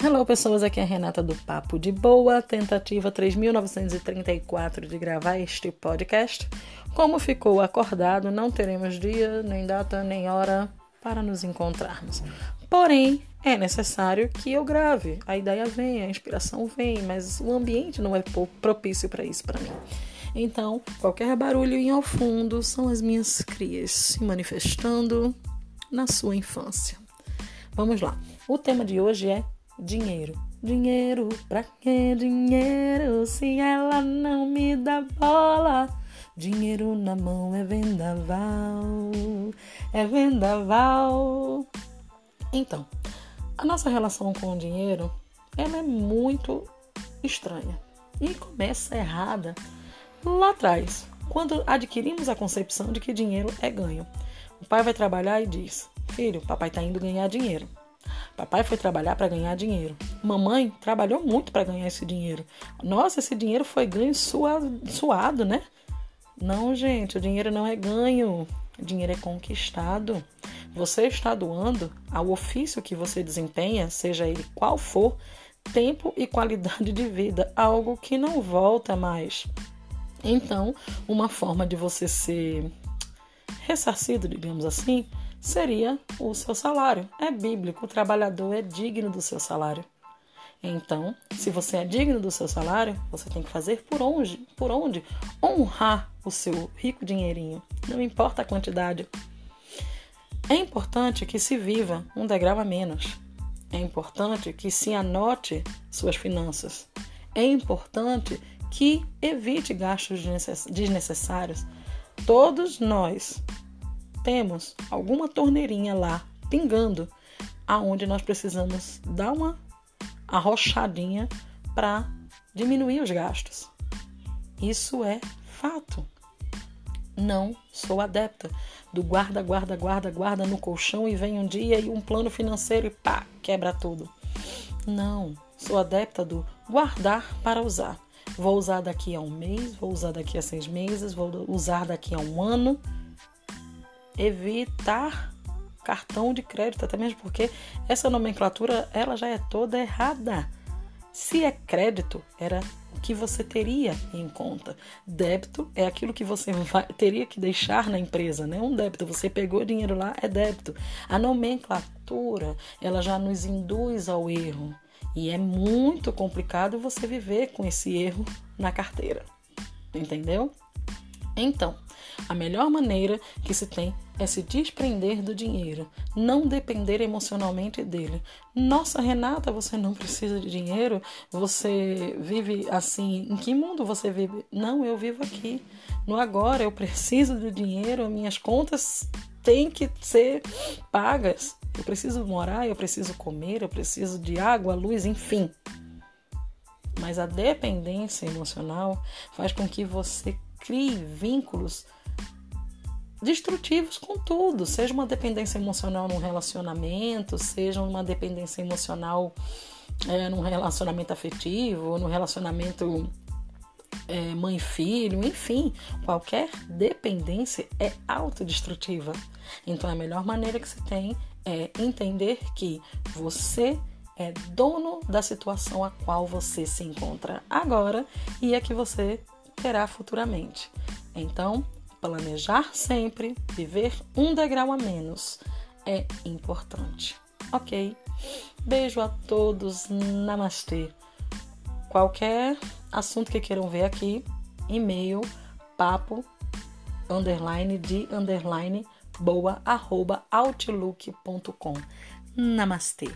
Hello, pessoas. Aqui é a Renata do Papo de Boa, tentativa 3934 de gravar este podcast. Como ficou acordado, não teremos dia, nem data, nem hora para nos encontrarmos. Porém, é necessário que eu grave. A ideia vem, a inspiração vem, mas o ambiente não é propício para isso para mim. Então, qualquer barulho em ao fundo são as minhas crias se manifestando na sua infância. Vamos lá. O tema de hoje é dinheiro. Dinheiro, pra que dinheiro se ela não me dá bola? Dinheiro na mão é vendaval, é vendaval. Então, a nossa relação com o dinheiro, ela é muito estranha e começa errada lá atrás, quando adquirimos a concepção de que dinheiro é ganho. O pai vai trabalhar e diz: Filho, papai está indo ganhar dinheiro. Papai foi trabalhar para ganhar dinheiro. Mamãe trabalhou muito para ganhar esse dinheiro. Nossa, esse dinheiro foi ganho suado, suado, né? Não, gente, o dinheiro não é ganho. O dinheiro é conquistado. Você está doando ao ofício que você desempenha, seja ele qual for, tempo e qualidade de vida, algo que não volta mais. Então, uma forma de você ser ressarcido, digamos assim, seria o seu salário. É bíblico, o trabalhador é digno do seu salário. Então, se você é digno do seu salário, você tem que fazer por onde, por onde honrar o seu rico dinheirinho. Não importa a quantidade. É importante que se viva um degrau a menos. É importante que se anote suas finanças. É importante que evite gastos desnecessários. Todos nós temos alguma torneirinha lá pingando, aonde nós precisamos dar uma arrochadinha para diminuir os gastos. Isso é fato. Não sou adepta do guarda, guarda, guarda, guarda no colchão e vem um dia e um plano financeiro e pá, quebra tudo. Não, sou adepta do guardar para usar. Vou usar daqui a um mês, vou usar daqui a seis meses, vou usar daqui a um ano evitar cartão de crédito, até mesmo porque essa nomenclatura ela já é toda errada. Se é crédito, era o que você teria em conta. Débito é aquilo que você vai, teria que deixar na empresa, né? Um débito, você pegou dinheiro lá, é débito. A nomenclatura, ela já nos induz ao erro. E é muito complicado você viver com esse erro na carteira. Entendeu? Então, a melhor maneira que se tem é se desprender do dinheiro, não depender emocionalmente dele. Nossa, Renata, você não precisa de dinheiro? Você vive assim? Em que mundo você vive? Não, eu vivo aqui. No agora, eu preciso do dinheiro, minhas contas têm que ser pagas. Eu preciso morar, eu preciso comer, eu preciso de água, luz, enfim. Mas a dependência emocional faz com que você crie vínculos destrutivos com tudo, seja uma dependência emocional num relacionamento, seja uma dependência emocional é, num relacionamento afetivo, num relacionamento é, mãe-filho, enfim, qualquer dependência é autodestrutiva. Então a melhor maneira que se tem é entender que você é dono da situação a qual você se encontra agora e a que você terá futuramente. Então, planejar sempre, viver um degrau a menos é importante. Ok? Beijo a todos, namastê. Qualquer assunto que queiram ver aqui, e-mail papo underline de underline boa arroba outlook.com. Namastê.